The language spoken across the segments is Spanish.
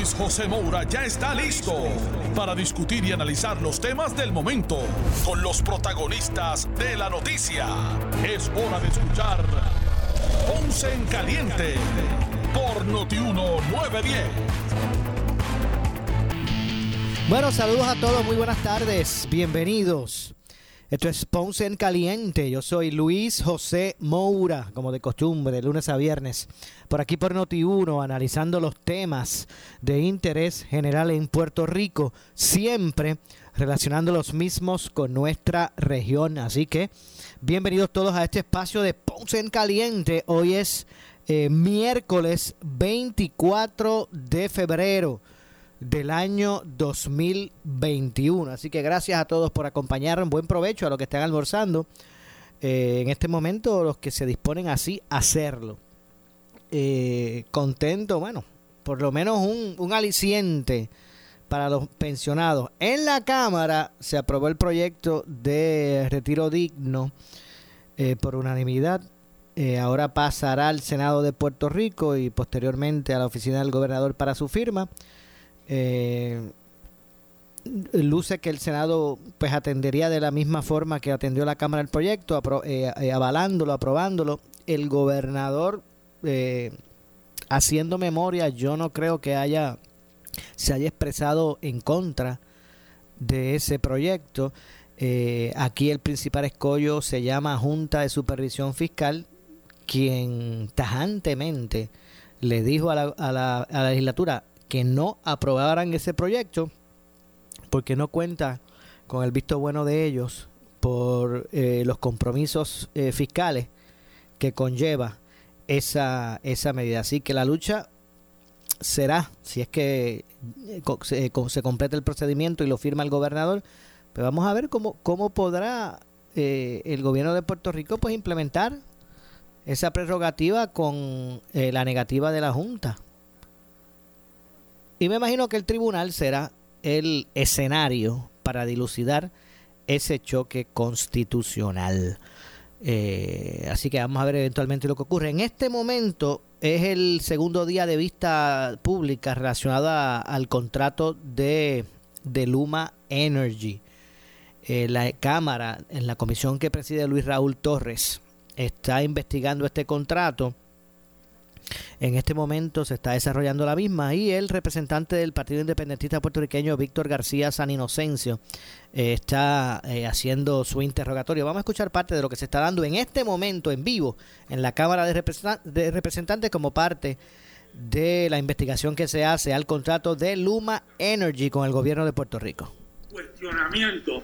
Luis José Moura ya está listo para discutir y analizar los temas del momento con los protagonistas de la noticia. Es hora de escuchar Ponce en Caliente por Notiuno 910. Bueno, saludos a todos, muy buenas tardes, bienvenidos. Esto es Ponce en Caliente. Yo soy Luis José Moura, como de costumbre, de lunes a viernes, por aquí por Noti1, analizando los temas de interés general en Puerto Rico, siempre relacionando los mismos con nuestra región. Así que bienvenidos todos a este espacio de Ponce en Caliente. Hoy es eh, miércoles 24 de febrero del año 2021. Así que gracias a todos por acompañarnos. Buen provecho a los que están almorzando. Eh, en este momento, los que se disponen así a hacerlo. Eh, contento, bueno, por lo menos un, un aliciente para los pensionados. En la Cámara se aprobó el proyecto de retiro digno eh, por unanimidad. ahora pasará al Senado de Puerto Rico y posteriormente a la oficina del gobernador para su firma. Eh, luce que el Senado pues atendería de la misma forma que atendió la Cámara el proyecto, eh, eh, avalándolo, aprobándolo. El gobernador, haciendo memoria, yo no creo que haya se haya expresado en contra de ese proyecto. aquí el principal escollo se llama Junta de Supervisión Fiscal, quien tajantemente le dijo a la, a la, a la legislatura, que no aprobaran ese proyecto porque no cuenta con el visto bueno de ellos por eh, los compromisos eh, fiscales que conlleva esa, esa medida. Así que la lucha será, si es que eh, se, se, completa el procedimiento y lo firma el gobernador, pues vamos a ver cómo, cómo podrá eh, el gobierno de Puerto Rico pues implementar esa prerrogativa con eh, la negativa de la Junta. Y me imagino que el tribunal será el escenario para dilucidar ese choque constitucional. Eh, así que vamos a ver eventualmente lo que ocurre. En este momento es el segundo día de vista pública relacionada al contrato de, Luma Energy. Eh, la Cámara, en la comisión que preside Luis Raúl Torres, está investigando este contrato en este momento se está desarrollando la misma y el representante del Partido Independentista puertorriqueño, Víctor García San Inocencio, eh, está eh, haciendo su interrogatorio. Vamos a escuchar parte de lo que se está dando en este momento en vivo en la Cámara de, de Representantes como parte de la investigación que se hace al contrato de Luma Energy con el gobierno de Puerto Rico. Cuestionamiento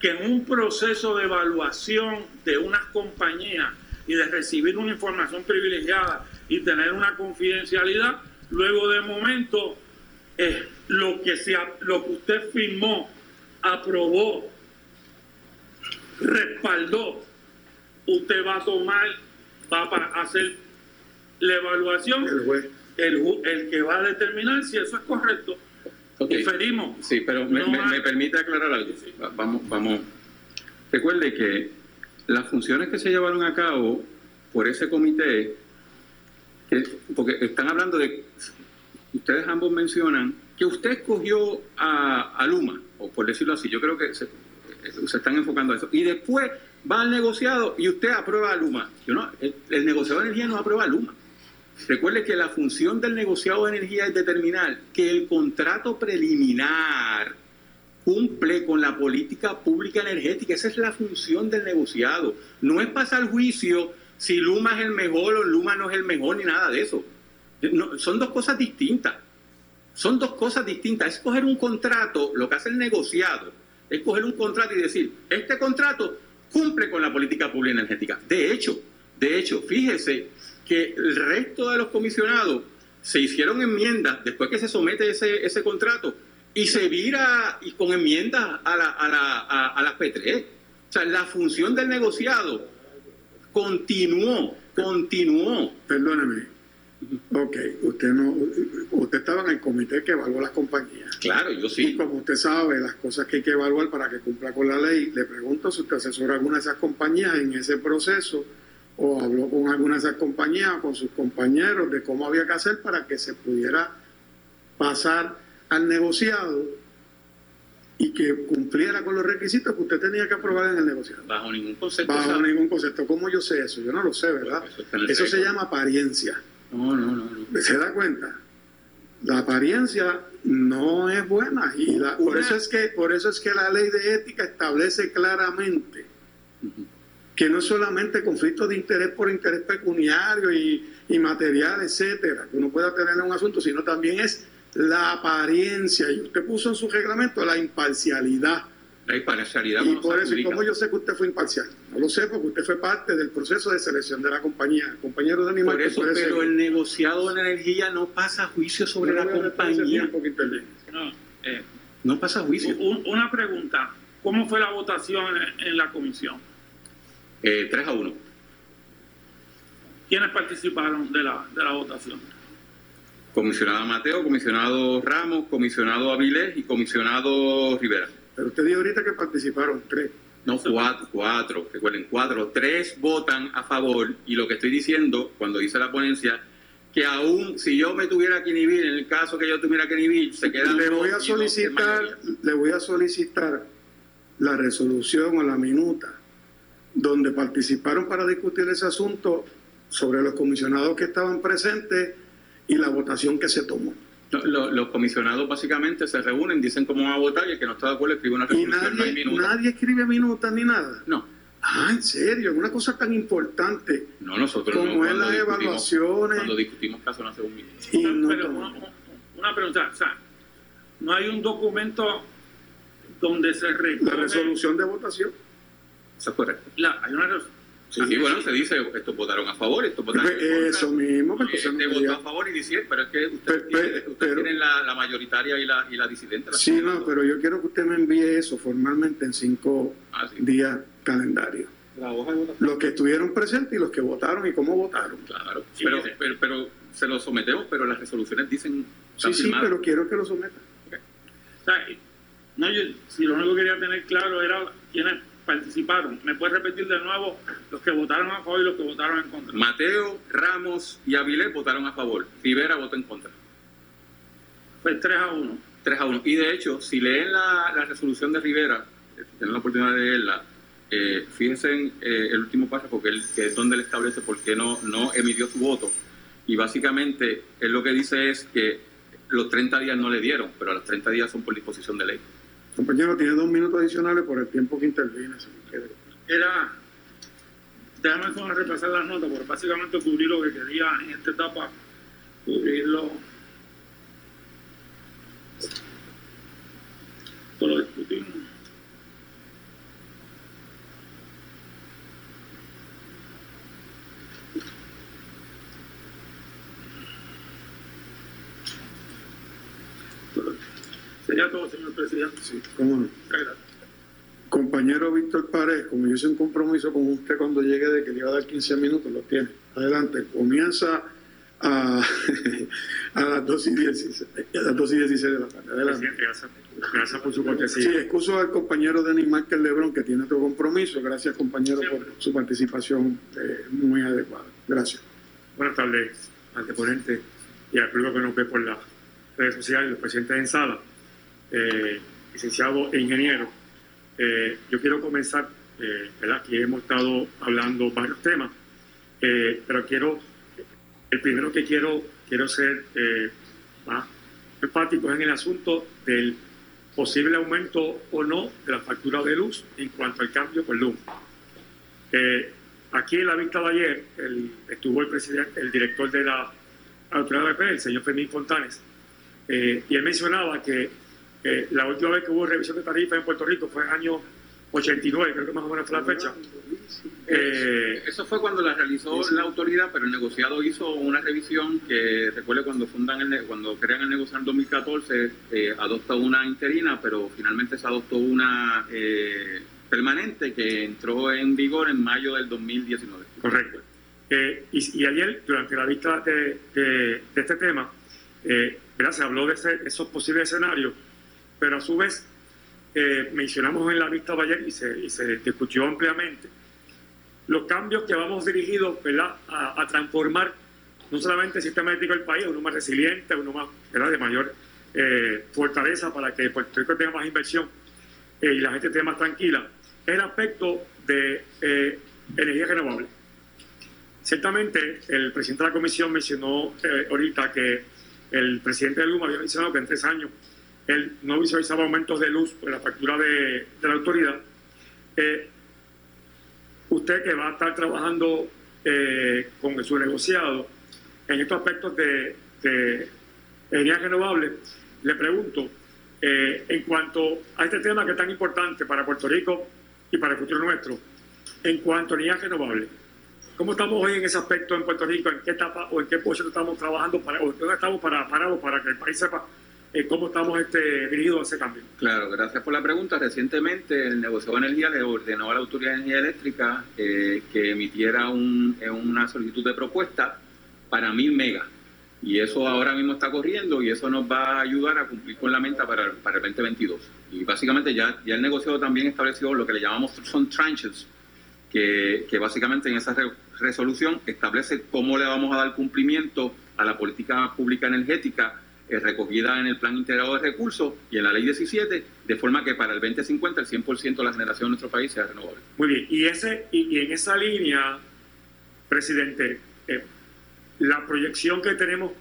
que en un proceso de evaluación de unas compañías y de recibir una información privilegiada y tener una confidencialidad, luego de momento eh, lo, que se, lo que usted firmó, aprobó, respaldó, usted va a tomar, va a hacer la evaluación, el, el, el que va a determinar si eso es correcto. Okay. Diferimos. Sí, pero me, No me- hay- me permite aclarar algo. Va- Vamos, vamos. Recuerde que las funciones que se llevaron a cabo por ese comité, porque están hablando de, ustedes ambos mencionan que usted escogió a, Luma, o por decirlo así, yo creo que se, se están enfocando a eso, y después va al negociado y usted aprueba a Luma. Yo no, el, el negociado de energía no aprueba a Luma. Recuerde que la función del negociado de energía es determinar que el contrato preliminar cumple con la política pública energética. Esa es la función del negociado. No es pasar juicio si Luma es el mejor o Luma no es el mejor ni nada de eso. Son dos cosas distintas. Son dos cosas distintas. Es coger un contrato, lo que hace el negociado, es coger un contrato y decir, este contrato cumple con la política pública energética. De hecho, de hecho, fíjese que el resto de los comisionados se hicieron enmiendas después que se somete ese, ese contrato y se vira y con enmiendas a, la, a, la, a las P3. O sea, la función del negociado continuó, continuó. Perdóneme. Ok, usted no, usted estaba en el comité que evaluó las compañías. Claro, yo Y sí. como usted sabe las cosas que hay que evaluar para que cumpla con la ley, le pregunto si usted asesora alguna de esas compañías en ese proceso o habló con alguna de esas compañías o con sus compañeros de cómo había que hacer para que se pudiera pasar al negociado y que cumpliera con los requisitos que usted tenía que aprobar en el negociado. Bajo ningún concepto. Bajo ningún concepto. ¿Cómo yo sé eso? Yo no lo sé, ¿verdad? Eso se llama apariencia. No, no, no. no. ¿Se da cuenta? La apariencia no es buena y la- por eso es que por eso es que la ley de ética establece claramente que no es solamente conflicto de interés por interés pecuniario y, y material, etcétera, que uno pueda tener en un asunto, sino también es la apariencia y usted puso en su reglamento la imparcialidad La imparcialidad y por eso, ¿y aplica. ¿cómo yo sé que usted fue imparcial? No lo sé porque usted fue parte del proceso de selección de la compañía, compañero de animal. Por eso, pero ser- el negociado de energía no pasa juicio sobre la compañía. No, eh, No pasa juicio. un- una pregunta. ¿Cómo fue la votación en, en la comisión? Eh, 3 a 1. ¿Quiénes participaron de la, de la votación? Comisionado Mateo, comisionado Ramos, comisionado Avilés y comisionado Rivera. Pero usted dijo ahorita que participaron tres. No, cuatro, cuatro, recuerden, cuatro. Tres votan a favor y lo que estoy diciendo cuando dice la ponencia, que aún si yo me tuviera que inhibir, en el caso que yo tuviera que inhibir, se quedan Le voy a solicitar, le voy a solicitar la resolución o la minuta donde participaron para discutir ese asunto sobre los comisionados que estaban presentes y la votación que se tomó. No, lo- los comisionados básicamente se reúnen, dicen cómo van a votar y el que no está de acuerdo escribe una Y resolución, no hay nadie, minuta. nadie escribe minutas ni nada. No, Ah, en serio, una cosa tan importante no nosotros como no. es las evaluaciones. cuando discutimos caso no hace un minuto. y no Pero una, una pregunta, o sea, no hay un documento donde se la recoge resolución de votación. Eso es correcto. la- hay una res- Sí, sí, bueno, se dice, estos votaron a favor, estos votaron en contra. Eso mismo, pues, Este entonces no me votó a favor y dice, pero es que ustedes, Pero- tienen, pero- tienen la, la mayoritaria y la, y la disidente. la Sí, no, pero yo quiero que usted me envíe eso formalmente en cinco Ah, sí. días calendario. La hoja de votación. Los que estuvieron presentes y los que votaron y cómo votaron. Claro, Sí, pero, pero, pero se lo sometemos, pero las resoluciones dicen... Sí, sí, firmadas. pero quiero que lo someta. o sea, no, yo- si lo único que quería tener claro era quiénes participaron. ¿Me puedes repetir de nuevo los que votaron a favor y los que votaron en contra? Mateo, Ramos y Avilés votaron a favor. Rivera votó en contra. Pues 3 a 1. 3 a 1. Y de hecho, si leen la, la resolución de Rivera, eh, si tienen la oportunidad de leerla, eh, fíjense en eh, el último párrafo, que, él- que es donde él establece por qué no, no emitió su voto. Y básicamente, él lo que dice es que los 30 días no le dieron, pero los 30 días son por disposición de ley. Compañero, tiene dos minutos adicionales por el tiempo que interviene. si. Era, déjame repasar las notas, porque básicamente cubrí lo que quería en esta etapa, cubrirlo. Esto lo discutimos. Sería todo, señor presidente. Sí, cómo no. Compañero Víctor Pared, como yo hice un compromiso con usted cuando llegue de que le iba a dar 15 minutos, lo tiene. Adelante, comienza a, a las 2 y 16, a las 2 y 16 de la tarde. Adelante. Gracias, gracias por su Sí, cortesía. excuso al compañero Denis Márquez Lebrón que tiene otro compromiso. Gracias, compañero, por su participación eh, muy adecuada. Gracias. Buenas tardes, anteponente y al público que nos ve por las redes sociales, los presidentes en sala, eh, licenciado e ingeniero. Eh, yo quiero comenzar, eh. Aquí hemos estado hablando varios temas, eh, pero quiero, el primero que quiero, quiero ser eh, más enfático es en el asunto del posible aumento o no de la factura de luz en cuanto al cambio por luz. Aquí en la vista de ayer estuvo el presidente, el director de la autoridad de el señor Fermín Fontanes, y él mencionaba que eh, la última vez que hubo revisión de tarifas en Puerto Rico fue en el año 89, creo que más o menos fue la fecha. Eh, Eso fue cuando la realizó la autoridad, pero el negociado hizo una revisión que, recuerde, cuando fundan el, cuando crean el negociado en 2014, eh, adopta una interina, pero finalmente se adoptó una eh, permanente que entró en vigor en mayo del 2019. Correcto. Eh, y, ayer, durante la vista de, de, este tema, eh, se habló de, esos posibles escenarios, pero a su vez eh, mencionamos en la vista de ayer y se, y discutió ampliamente los cambios que vamos dirigidos ¿verdad? A, transformar no solamente el sistema ético del país, uno más resiliente, uno más de mayor eh, fortaleza para que Puerto Rico tenga más inversión y la gente esté más tranquila, el aspecto de energía renovable. Ciertamente, el presidente de la comisión mencionó eh, ahorita que el presidente de Luma había mencionado que en tres años él no visualizaba aumentos de luz por la factura de, la autoridad. Eh, usted que va a estar trabajando eh, con su negociado en estos aspectos de, de energía renovable, le pregunto, en cuanto a este tema que es tan importante para Puerto Rico y para el futuro nuestro, en cuanto a energía renovable, ¿Cómo estamos hoy en ese aspecto en Puerto Rico? ¿En qué etapa o en qué posición estamos trabajando para, o dónde estamos para, parados para que el país sepa eh, cómo estamos este, dirigidos a ese cambio? Claro, gracias por la pregunta. Recientemente el negocio de energía le ordenó a la Autoridad de Energía Eléctrica eh, que emitiera un, eh, una solicitud de propuesta para mil megas. Y eso ahora mismo está corriendo y eso nos va a ayudar a cumplir con la meta para, para el 2022. Y básicamente ya, ya el negocio también estableció lo que le llamamos son tranches, que, que básicamente en esa resolución establece cómo le vamos a dar cumplimiento a la política pública energética recogida en el Plan Integrado de Recursos y en la Ley 17, de forma que para el 2050 el 100% de la generación de nuestro país sea renovable. Muy bien, y, ese, y, en esa línea, presidente, eh, la proyección que tenemos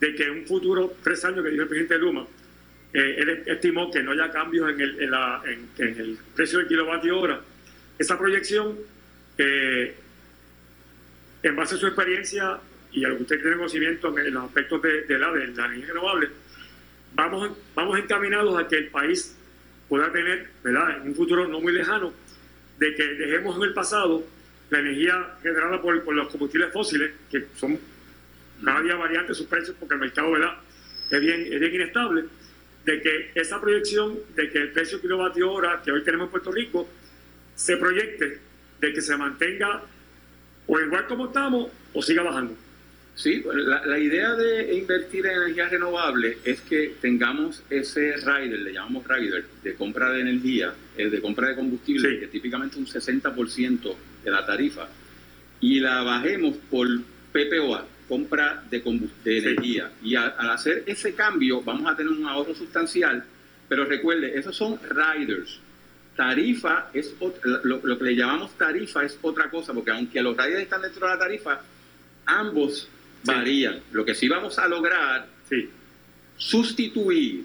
de que en un futuro, tres años que dijo el presidente Luma, eh, él estimó que no haya cambios en el, en, el precio del kilovatio hora, esa proyección en base a su experiencia y a lo que usted tiene conocimiento en los aspectos de, la, de la energía renovable, vamos, vamos encaminados a que el país pueda tener, ¿verdad? en un futuro no muy lejano, de que dejemos en el pasado la energía generada por, los combustibles fósiles, que son cada día variantes sus precios porque el mercado ¿verdad? Es, bien, es bien inestable, de que esa proyección de que el precio kilovatio hora que hoy tenemos en Puerto Rico se proyecte de que se mantenga o igual como estamos o siga bajando. Sí, la, idea de invertir en energía renovable es que tengamos ese rider, le llamamos rider, de compra de energía, eh, de compra de combustible, que típicamente un 60% de la tarifa, y la bajemos por PPOA, compra de, de energía. Y al hacer ese cambio vamos a tener un ahorro sustancial, pero recuerde, esos son riders. Tarifa es lo, que le llamamos tarifa es otra cosa, porque aunque los riders están dentro de la tarifa, ambos varían. Lo que sí vamos a lograr, sí. sustituir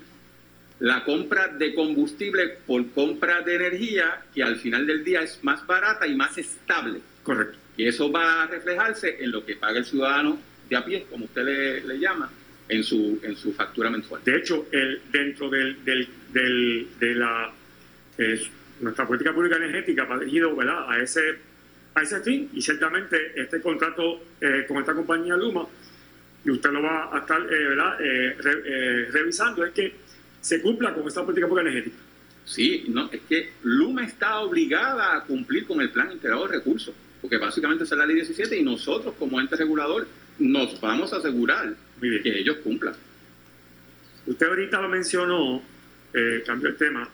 la compra de combustible por compra de energía, que al final del día es más barata y más estable. Correcto. Y eso va a reflejarse en lo que paga el ciudadano de a pie, como usted le, llama, en su, en su factura mensual. De hecho, el, dentro del, del, del de la eh, nuestra política pública energética va dirigido ¿verdad? a ese a ese fin y ciertamente este contrato eh, con esta compañía Luma y usted lo va a estar eh, ¿verdad? Eh, revisando es que se cumpla con esta política pública energética. Sí, no, es que Luma está obligada a cumplir con el plan integrado de recursos, porque básicamente es la ley 17 y nosotros como ente regulador nos vamos a asegurar que ellos cumplan. Usted ahorita lo mencionó, cambió el tema,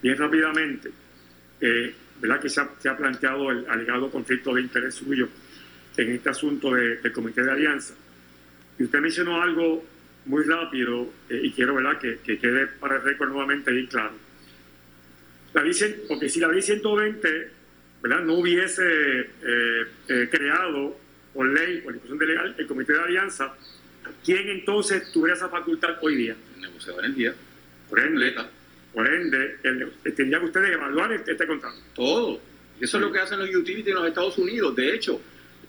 bien rápidamente, ¿verdad? que se ha, planteado el alegado conflicto de interés suyo en este asunto del Comité de Alianza. Y usted mencionó algo muy rápido eh, y quiero ¿verdad? Que, quede para el récord nuevamente bien claro. La porque si la ley 120 ¿verdad? no hubiese eh, creado por ley, por discusión de legal, el Comité de Alianza, ¿quién entonces tuviera esa facultad hoy día? El negociador en día. Por ende, por ende, tendrían ustedes evaluar este, este, contrato. Todo. Eso es lo que hacen los utilities en los Estados Unidos. De hecho,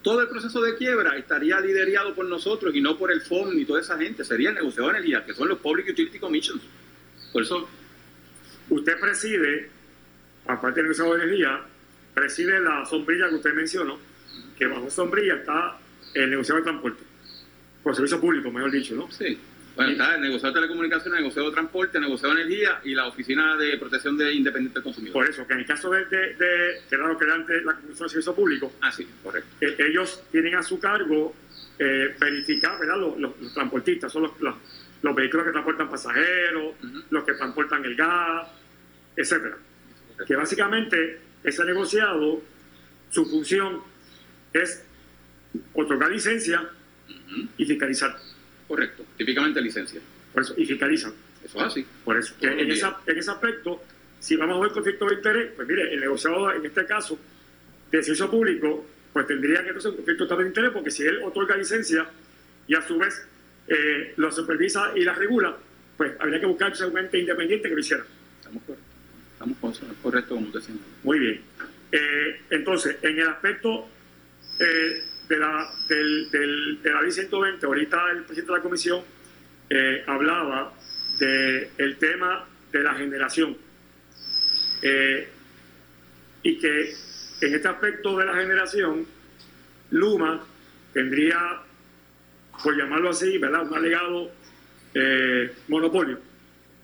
todo el proceso de quiebra estaría liderado por nosotros y no por el FOM ni toda esa gente. Sería el negociador de energía, que son los Public Utility Commissions. Por eso. Usted preside, aparte del negociador de energía, preside la sombrilla que usted mencionó, que bajo sombrilla está el negociador de transporte. Por servicio público, mejor dicho, ¿no? Sí Bueno, está el negociado de telecomunicaciones, el negociado de transporte, el negociado de energía y la Oficina de Protección de Independiente del Consumidor. Por eso, que en el caso de, de, de que era lo que era antes la Comisión de Servicio Público, Ah, sí, correcto. eh, ellos tienen a su cargo eh, verificar, ¿verdad? Los, los- los transportistas, son los, los, los vehículos que transportan pasajeros, los que transportan el gas, etcétera. Que básicamente ese negociado, su función es otorgar licencia y fiscalizar. Correcto. Típicamente licencia. Por eso, y fiscalizan. Eso es así. Por eso, que en, esa- en ese aspecto, si vamos a ver conflicto de interés, pues mire, el negociado en este caso de servicio público, pues tendría que entonces un conflicto de interés, porque si él otorga licencia y a su vez eh, lo supervisa y la regula, pues habría que buscar un ente independiente que lo hiciera. Estamos correctos. Estamos con- correctos como usted señala. Muy bien. Eh, entonces, en el aspecto eh, de, la, del, del- de la ley 120, ahorita el presidente de la comisión eh, hablaba del tema de la generación. Eh, y que en este aspecto de la generación, Luma tendría, por llamarlo así, ¿verdad? un alegado eh, monopolio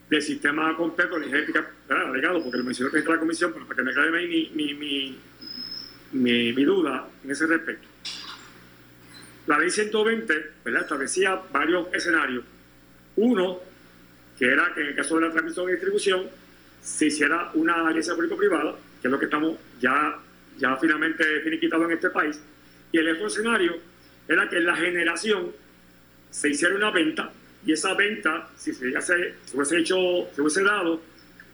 del sistema completo de energética, ¿verdad? alegado, porque lo mencionó el presidente de la comisión, pero para que me mi, mi, mi, mi, mi duda en ese respecto. La ley 120 ¿verdad? establecía varios escenarios. Uno, que era que en el caso de la transmisión y distribución se hiciera una alianza público-privada, que es lo que estamos ya, ya finalmente finiquitado en este país. Y el otro escenario era que en la generación se hiciera una venta y esa venta, si se, hubiese, se hubiese hecho, se hubiese dado,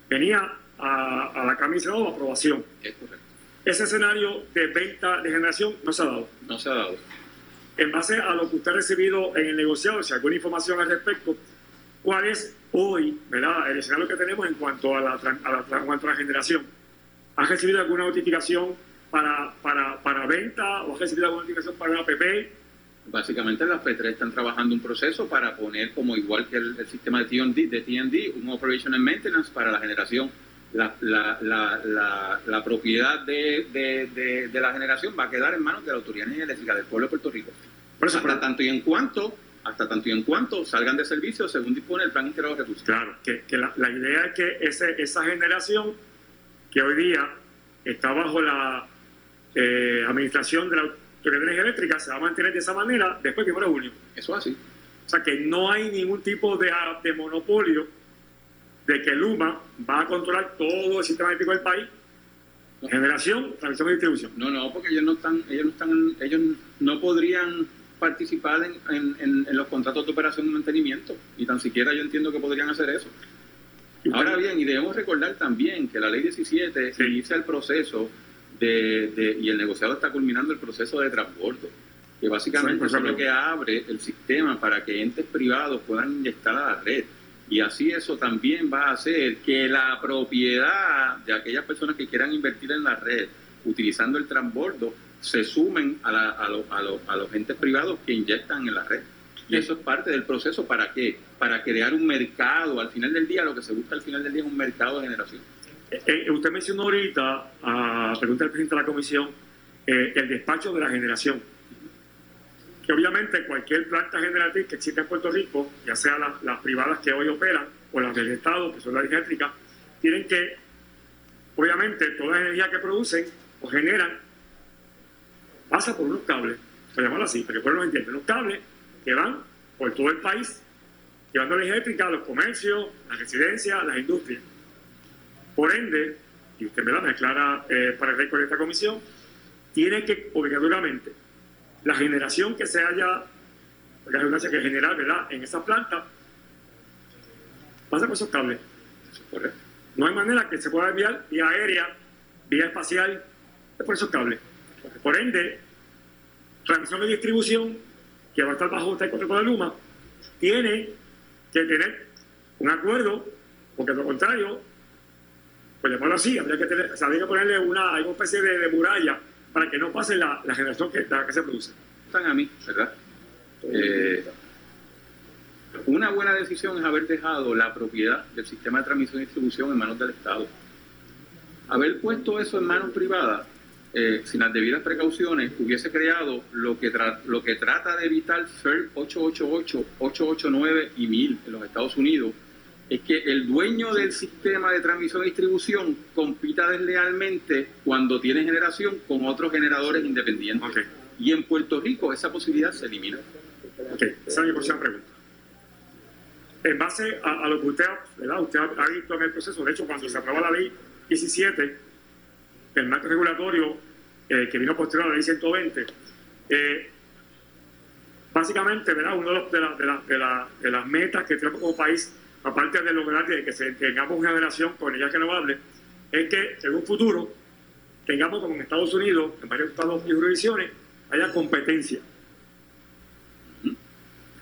venía a, a la Cámara y Senado a aprobación. Es correcto. Ese escenario de venta de generación no se ha dado. No se ha dado. En base a lo que usted ha recibido en el negociado, si alguna información al respecto, ¿cuál es hoy ¿verdad? el escenario que tenemos en cuanto a la, a la, a la generación? ¿Has recibido alguna notificación para, para, para venta o has recibido alguna notificación para una PP? Básicamente las P3 están trabajando un proceso para poner como igual que el, el sistema de TND, de TND, un Operation and Maintenance para la generación. La, la, la, la, la propiedad de, de, de, de la generación va a quedar en manos de la Autoridad de Energía Eléctrica del pueblo de Puerto Rico. Por eso, hasta tanto y en cuanto, hasta tanto y en cuanto salgan de servicio según dispone el plan integrado de recursos. Claro, que, que la, idea es que ese, esa generación que hoy día está bajo la eh, administración de la Autoridad de Energía Eléctrica se va a mantener de esa manera después del 1 de junio. Eso es así. O sea que no hay ningún tipo de, de monopolio de que Luma va a controlar todo el sistema eléctrico del país, generación, transmisión y distribución. No, no, porque ellos no están, ellos no están, ellos no podrían participar en, en- en- en los contratos de operación y mantenimiento, ni tan siquiera yo entiendo que podrían hacer eso. Y Ahora bien, y debemos recordar también que la ley 17 Sí. inicia el proceso de, de- y el negociado está culminando el proceso de transbordo, que básicamente Sí, es lo que abre el sistema para que entes privados puedan inyectar a la red. Y así eso también va a hacer que la propiedad de aquellas personas que quieran invertir en la red utilizando el transbordo se sumen a, la- a lo- a lo- a los entes privados que inyectan en la red. Y eso es parte del proceso para qué? Para crear un mercado. Al final del día, lo que se busca al final del día es un mercado de generación. Eh, eh, usted mencionó ahorita, a pregunta del presidente de la comisión, eh, el despacho de la generación. Obviamente cualquier planta generatriz que exista en Puerto Rico, ya sea las, privadas que hoy operan o las del Estado, que son las eléctricas, tienen que, obviamente, toda la energía que producen o generan pasa por unos cables, por llamarlo así, para que el pueblo lo entienda, unos cables que van por todo el país, llevando energía eléctrica a los comercios, las residencias, las industrias. Por ende, y usted me la aclara eh, para el récord de esta comisión, tiene que obligatoriamente la generación que se haya, la redundancia que generar, ¿verdad?, en esa planta, pasa por esos cables. No hay manera que se pueda enviar vía aérea, vía espacial, es por esos cables. Por ende, transmisión y distribución, que va a estar bajo este contrato de Luma, tiene que tener un acuerdo, porque lo contrario, pues llamarlo así, habría que, tener, o sea, que ponerle una, especie de muralla para que no pase la, generación que, la que se produce. Están a mí, ¿verdad? Eh, una buena decisión es haber dejado la propiedad del sistema de transmisión y distribución en manos del Estado. Haber puesto eso en manos privadas eh, sin las debidas precauciones, hubiese creado lo que, lo que trata de evitar FER 888, 889 y 1000 en los Estados Unidos, es que el dueño del sistema de transmisión y distribución compita deslealmente cuando tiene generación con otros generadores independientes. Y en Puerto Rico esa posibilidad se elimina. Ok, esa es mi próxima pregunta. En base a, lo que usted, ¿verdad? usted ha, visto en el proceso, de hecho, cuando se aprueba la ley 17, el marco regulatorio eh, que vino posterior a la ley 120, eh, básicamente, ¿verdad? Una de, de, las metas que tenemos como país, aparte de lograr que se, tengamos una generación con energías renovables, es que en un futuro tengamos, como en Estados Unidos, en varios estados y jurisdicciones, haya competencia.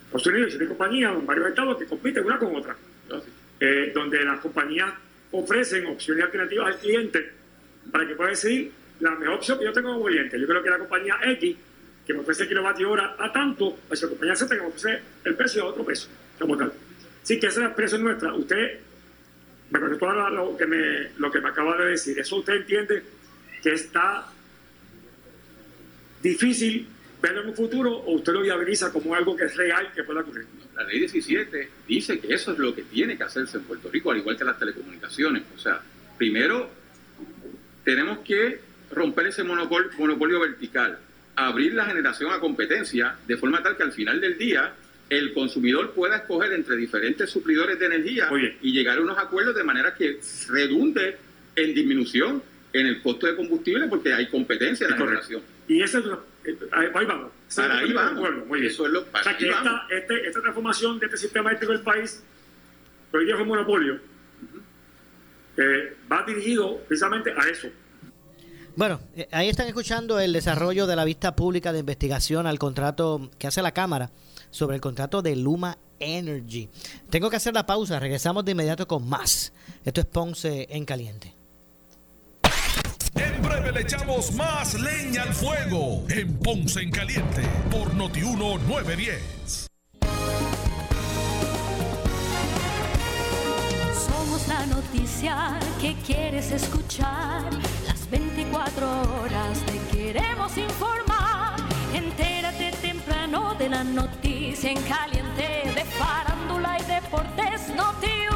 Estados Unidos tiene compañías en varios estados que compiten una con otra, eh, donde las compañías ofrecen opciones alternativas al cliente para que pueda decidir la mejor opción que yo tengo como cliente. Yo creo que la compañía X, que me ofrece kilovatio hora a tanto, pues la compañía Z que me ofrece el precio a otro peso, como tal. Sí, que esa es la expresión nuestra. Usted, me contestó lo que me, lo que me acaba de decir. ¿Eso usted entiende que está difícil verlo en un futuro o usted lo viabiliza como algo que es real que pueda ocurrir? La ley 17 dice que eso es lo que tiene que hacerse en Puerto Rico, al igual que las telecomunicaciones. O sea, primero tenemos que romper ese monopolio, monopolio vertical, abrir la generación a competencia de forma tal que al final del día el consumidor pueda escoger entre diferentes suplidores de energía y llegar a unos acuerdos de manera que redunde en disminución en el costo de combustible porque hay competencia en la generación. Y eso es lo, eh, ahí vamos. Para ahí vamos. muy bien. Eso es lo, para o sea, que esta, este, esta transformación de este sistema eléctrico del país, que hoy día es un monopolio, eh, va dirigido precisamente a eso. Bueno, eh, ahí están escuchando el desarrollo de la vista pública de investigación al contrato que hace la Cámara sobre el contrato de Luma Energy. Tengo que hacer la pausa, regresamos de inmediato con más. Esto es Ponce en Caliente. En breve le echamos más leña al fuego en Ponce en Caliente por Notiuno 910. Somos la noticia que quieres escuchar. Las 24 horas te queremos informar. Entérate temprano de la noticia en caliente de farándula y deportes. Noti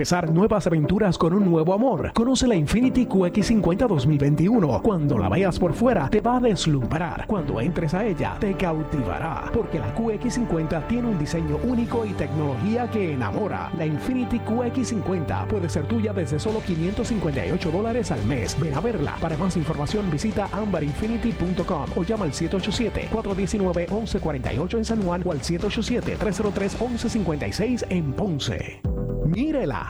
Empezar nuevas aventuras con un nuevo amor. Conoce la Infinity QX50 2021. Cuando la veas por fuera, te va a deslumbrar. Cuando entres a ella, te cautivará. Porque la QX50 tiene un diseño único y tecnología que enamora. La Infinity QX50 puede ser tuya desde solo 558 dólares al mes. Ven a verla. Para más información, visita ambarinfinity.com o llama al 787-419-1148 en San Juan o al 787-303-1156 en Ponce. Mírela,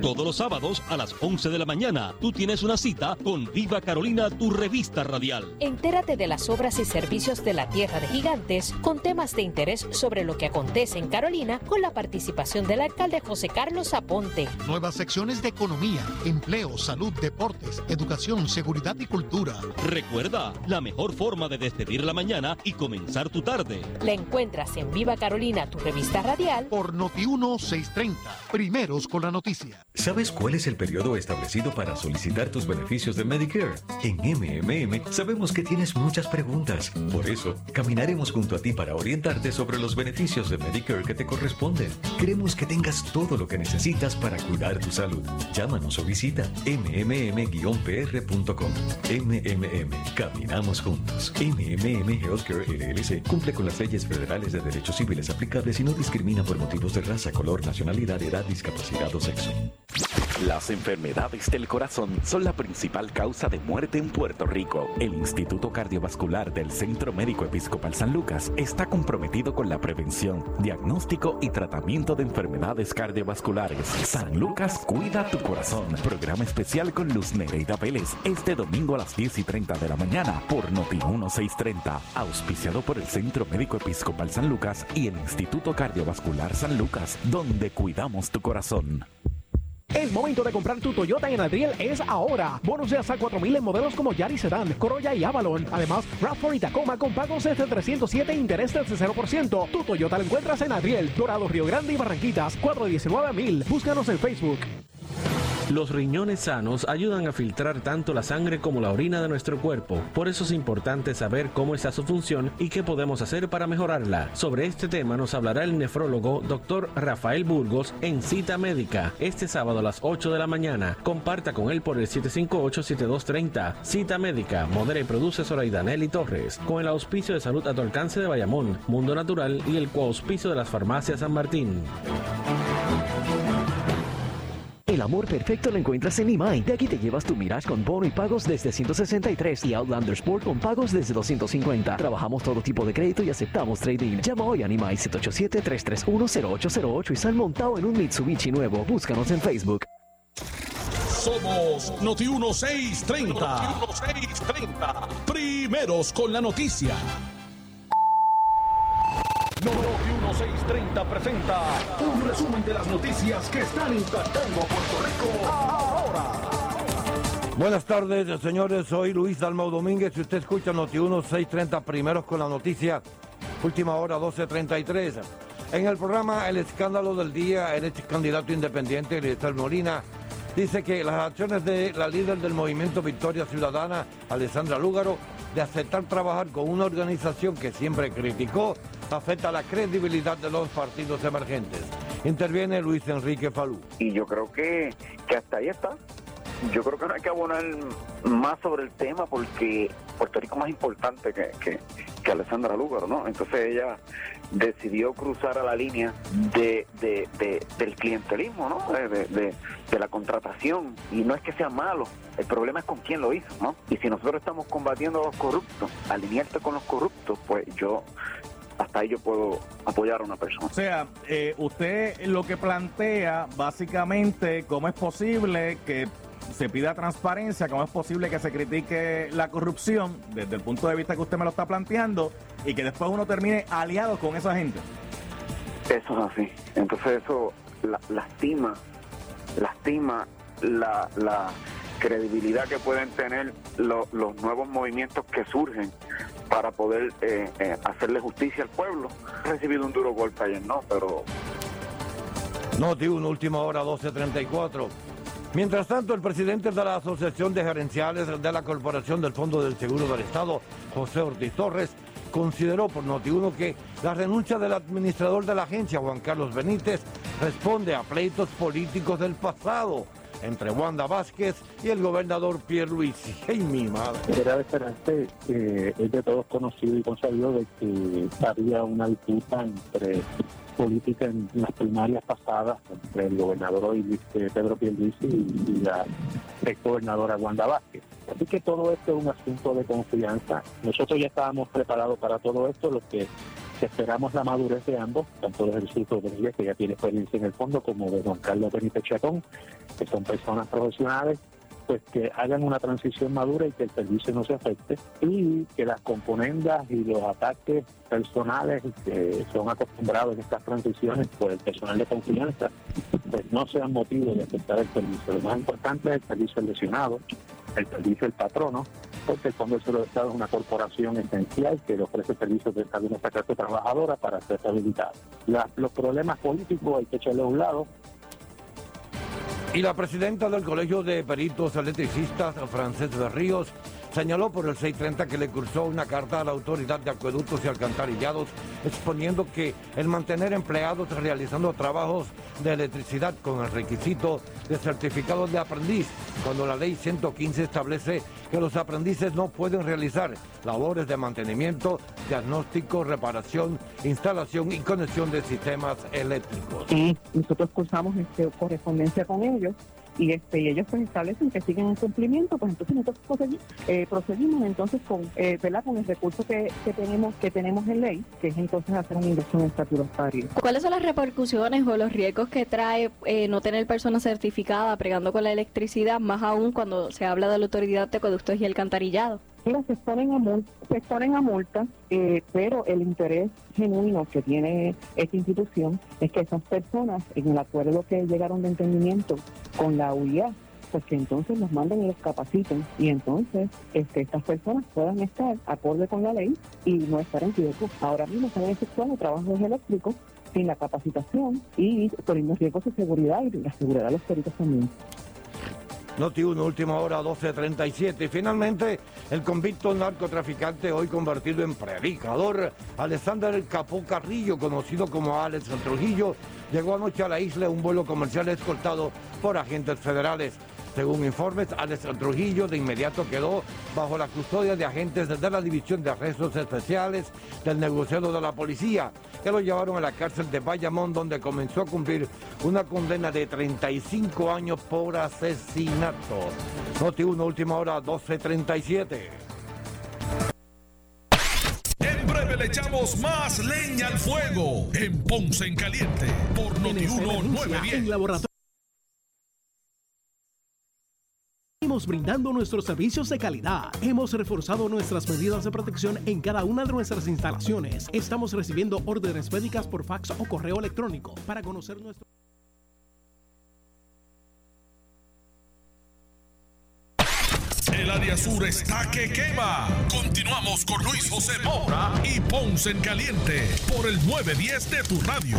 Todos los sábados a las 11 de la mañana, tú tienes una cita con Viva Carolina, tu revista radial. Entérate de las obras y servicios de la Tierra de Gigantes con temas de interés sobre lo que acontece en Carolina con la participación del alcalde José Carlos Aponte. Nuevas secciones de economía, empleo, salud, deportes, educación, seguridad y cultura. Recuerda, la mejor forma de despedir la mañana y comenzar tu tarde. La encuentras en Viva Carolina, tu revista radial. Por Noti 1630, primeros con la noticia. ¿Sabes cuál es el periodo establecido para solicitar tus beneficios de Medicare? En MMM sabemos que tienes muchas preguntas. Por eso, caminaremos junto a ti para orientarte sobre los beneficios de Medicare que te corresponden. Queremos que tengas todo lo que necesitas para cuidar tu salud. Llámanos o visita mmm-pr.com. MMM, caminamos juntos. MMM Healthcare LLC cumple con las leyes federales de derechos civiles aplicables y no discrimina por motivos de raza, color, nacionalidad, edad, discapacidad o sexo. Las enfermedades del corazón son la principal causa de muerte en Puerto Rico. El Instituto Cardiovascular del Centro Médico Episcopal San Lucas está comprometido con la prevención, diagnóstico y tratamiento de enfermedades cardiovasculares. San Lucas Cuida tu Corazón. Programa especial con Luz Nereida Vélez este domingo a las 10 y 30 de la mañana por Noti 1630. Auspiciado por el Centro Médico Episcopal San Lucas y el Instituto Cardiovascular San Lucas, donde cuidamos tu corazón. El momento de comprar tu Toyota en Adriel es ahora. Bonos de hasta 4000 en modelos como Yaris Sedan, Corolla y Avalon. Además, RAV4 y Tacoma con pagos desde 307 e intereses de 0%. Tu Toyota lo encuentras en Adriel, Dorado, Río Grande y Barranquitas. 419 Búscanos en Facebook. Los riñones sanos ayudan a filtrar tanto la sangre como la orina de nuestro cuerpo. Por eso es importante saber cómo está su función y qué podemos hacer para mejorarla. Sobre este tema nos hablará el nefrólogo Dr. Rafael Burgos en cita médica este sábado a las 8 de la mañana. Comparta con él por el 758-7230. Cita médica, modera y produce Zoraida Nelly Torres, con el auspicio de salud a tu alcance de Bayamón, Mundo Natural y el coauspicio de las farmacias San Martín. El amor perfecto lo encuentras en Imai. De aquí te llevas tu Mirage con bono y pagos desde 163 y Outlander Sport con pagos desde 250. Trabajamos todo tipo de crédito y aceptamos trading. Llama hoy a Imai 787-331-0808 y sal montado en un Mitsubishi nuevo. Búscanos en Facebook. Somos Noti 1630. Noti 1630. Primeros con la noticia. Noti 1630 presenta un resumen de las noticias que están impactando a Puerto Rico ahora. Buenas tardes, señores. Soy Luis Dalmau Domínguez. Si usted escucha Noti 1630 primeros con la noticia, última hora 1233. En el programa El escándalo del día, el ex candidato independiente, Eliezer Molina, dice que las acciones de la líder del movimiento Victoria Ciudadana, Alessandra Lúgaro, de aceptar trabajar con una organización que siempre criticó, afecta la credibilidad de los partidos emergentes. Interviene Luis Enrique Falú. Y yo creo que, que hasta ahí está. Yo creo que no hay que abonar más sobre el tema porque Puerto Rico es más importante que, que, que Alessandra Lúgaro, ¿no? Entonces ella decidió cruzar a la línea de, de, de- del clientelismo, ¿no? De la contratación. Y no es que sea malo, el problema es con quién lo hizo, ¿no? Y si nosotros estamos combatiendo a los corruptos, alinearte con los corruptos, pues yo, hasta ahí yo puedo apoyar a una persona. O sea, eh, usted lo que plantea básicamente cómo es posible que se pida transparencia, cómo es posible que se critique la corrupción desde el punto de vista que usted me lo está planteando y que después uno termine aliado con esa gente. Eso es así. Entonces eso la- lastima, lastima la, la credibilidad que pueden tener lo- los nuevos movimientos que surgen para poder eh, eh, hacerle justicia al pueblo. He recibido un duro golpe ayer, ¿no? Pero Noti 1, última hora 1234. Mientras tanto, el presidente de la Asociación de Gerenciales de la Corporación del Fondo del Seguro del Estado, José Ortiz Torres, consideró por Noti 1 que la renuncia del administrador de la agencia, Juan Carlos Benítez, responde a pleitos políticos del pasado entre Wanda Vázquez y el gobernador Pierre Luisi. ¡Ay, mi madre! Era de esperarse que es de todos conocido y consabido de que había una disputa entre política en las primarias pasadas entre el gobernador hoy eh, Pedro Pierluisi y, y la ex gobernadora Wanda Vázquez. Así que todo esto es un asunto de confianza. Nosotros ya estábamos preparados para todo esto. Lo que Esperamos la madurez de ambos, tanto de Jesús Rodríguez, que ya tiene experiencia en el fondo, como de Juan Carlos Benítez Chacón, que son personas profesionales pues que hagan una transición madura y que el servicio no se afecte y que las componendas y los ataques personales que son acostumbrados en estas transiciones por el personal de confianza pues no sean motivo de afectar el servicio. Lo más importante es el servicio lesionado, el servicio del patrono, porque el Fondo de Estado es una corporación esencial que ofrece servicios de salud a esta clase trabajadora para ser rehabilitada. los problemas políticos hay que echarle a un lado, y la presidenta del Colegio de Peritos Electricistas, Frances de Ríos, señaló por el 630 que le cursó una carta a la Autoridad de Acueductos y Alcantarillados exponiendo que el mantener empleados realizando trabajos de electricidad con el requisito de certificado de aprendiz, cuando la ley 115 establece que los aprendices no pueden realizar labores de mantenimiento, diagnóstico, reparación, instalación y conexión de sistemas eléctricos. Y nosotros cursamos este, correspondencia con ellos y este y ellos pues establecen que siguen en cumplimiento pues entonces nosotros eh, procedimos, entonces con eh, con el recurso que, tenemos que tenemos en ley que es entonces hacer una inversión estatutaria ¿Cuáles son las repercusiones o los riesgos que trae eh, no tener persona certificada pregando con la electricidad más aún cuando se habla de la autoridad de acueductos y alcantarillado? Se exponen a, multa, se exponen a multas, eh, pero el interés genuino que tiene esta institución es que esas personas, en el acuerdo que llegaron de entendimiento con la UIA, pues que entonces los manden y los capaciten y entonces este, estas personas puedan estar acorde con la ley y no estar en riesgo. Ahora mismo están efectuando trabajos eléctricos sin la capacitación y poniendo riesgos de seguridad y la seguridad de los peritos también. Noti 1, última hora, 12.37. Y finalmente, el convicto narcotraficante, hoy convertido en predicador, Alexander Capó Carrillo, conocido como Alex Trujillo, llegó anoche a la isla en un vuelo comercial escoltado por agentes federales. Según informes, Alex Trujillo de inmediato quedó bajo la custodia de agentes de la División de Arrestos Especiales del negociado de la policía, que lo llevaron a la cárcel de Bayamón, donde comenzó a cumplir una condena de 35 años por asesinato. Noti 1, última hora, 12.37. En breve le echamos más leña al fuego en Ponce en Caliente por Noti 1 910. Brindando nuestros servicios de calidad. Hemos reforzado nuestras medidas de protección en cada una de nuestras instalaciones. Estamos recibiendo órdenes médicas por fax o correo electrónico para conocer nuestro... El área sur está que quema. Continuamos con Luis José Moura y Ponce en Caliente por el 910 de tu radio.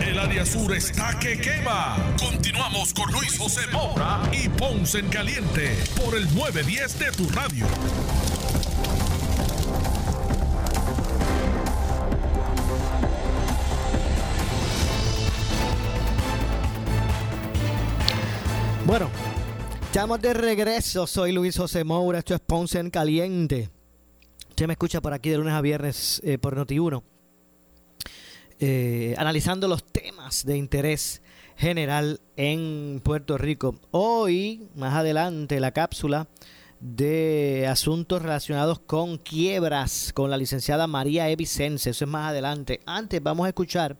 El área sur está que quema. Continuamos con Luis José Moura y Ponce en Caliente por el 910 de tu radio. Bueno, estamos de regreso. Soy Luis José Moura. Esto es Ponce en Caliente. Usted me escucha por aquí de lunes a viernes eh, por Noti1 eh, analizando los temas de interés general en Puerto Rico. Hoy, más adelante, la cápsula de asuntos relacionados con quiebras con la licenciada María Evicense. Eso es más adelante. Antes vamos a escuchar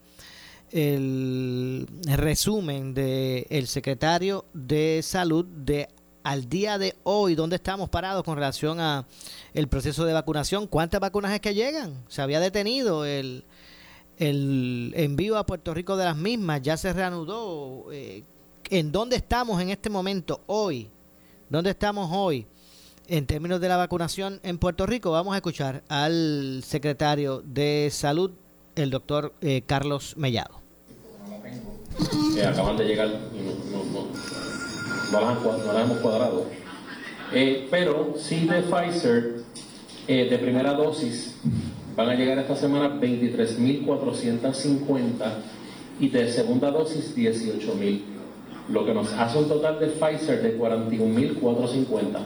el resumen del el secretario de salud de al día de hoy, dónde estamos parados con relación a el proceso de vacunación, cuántas vacunas es que llegan. Se había detenido el, el envío a Puerto Rico de las mismas ya se reanudó. Eh, ¿En dónde estamos en este momento hoy? ¿Dónde estamos hoy en términos de la vacunación en Puerto Rico? Vamos a escuchar al secretario de Salud el doctor eh, Carlos Mellado. Que acaban de llegar no, no, no, hemos cuadrado. Eh, pero sí de Pfizer, eh, de primera dosis, van a llegar esta semana 23.450 y de segunda dosis 18.000, lo que nos hace un total de Pfizer de 41.450.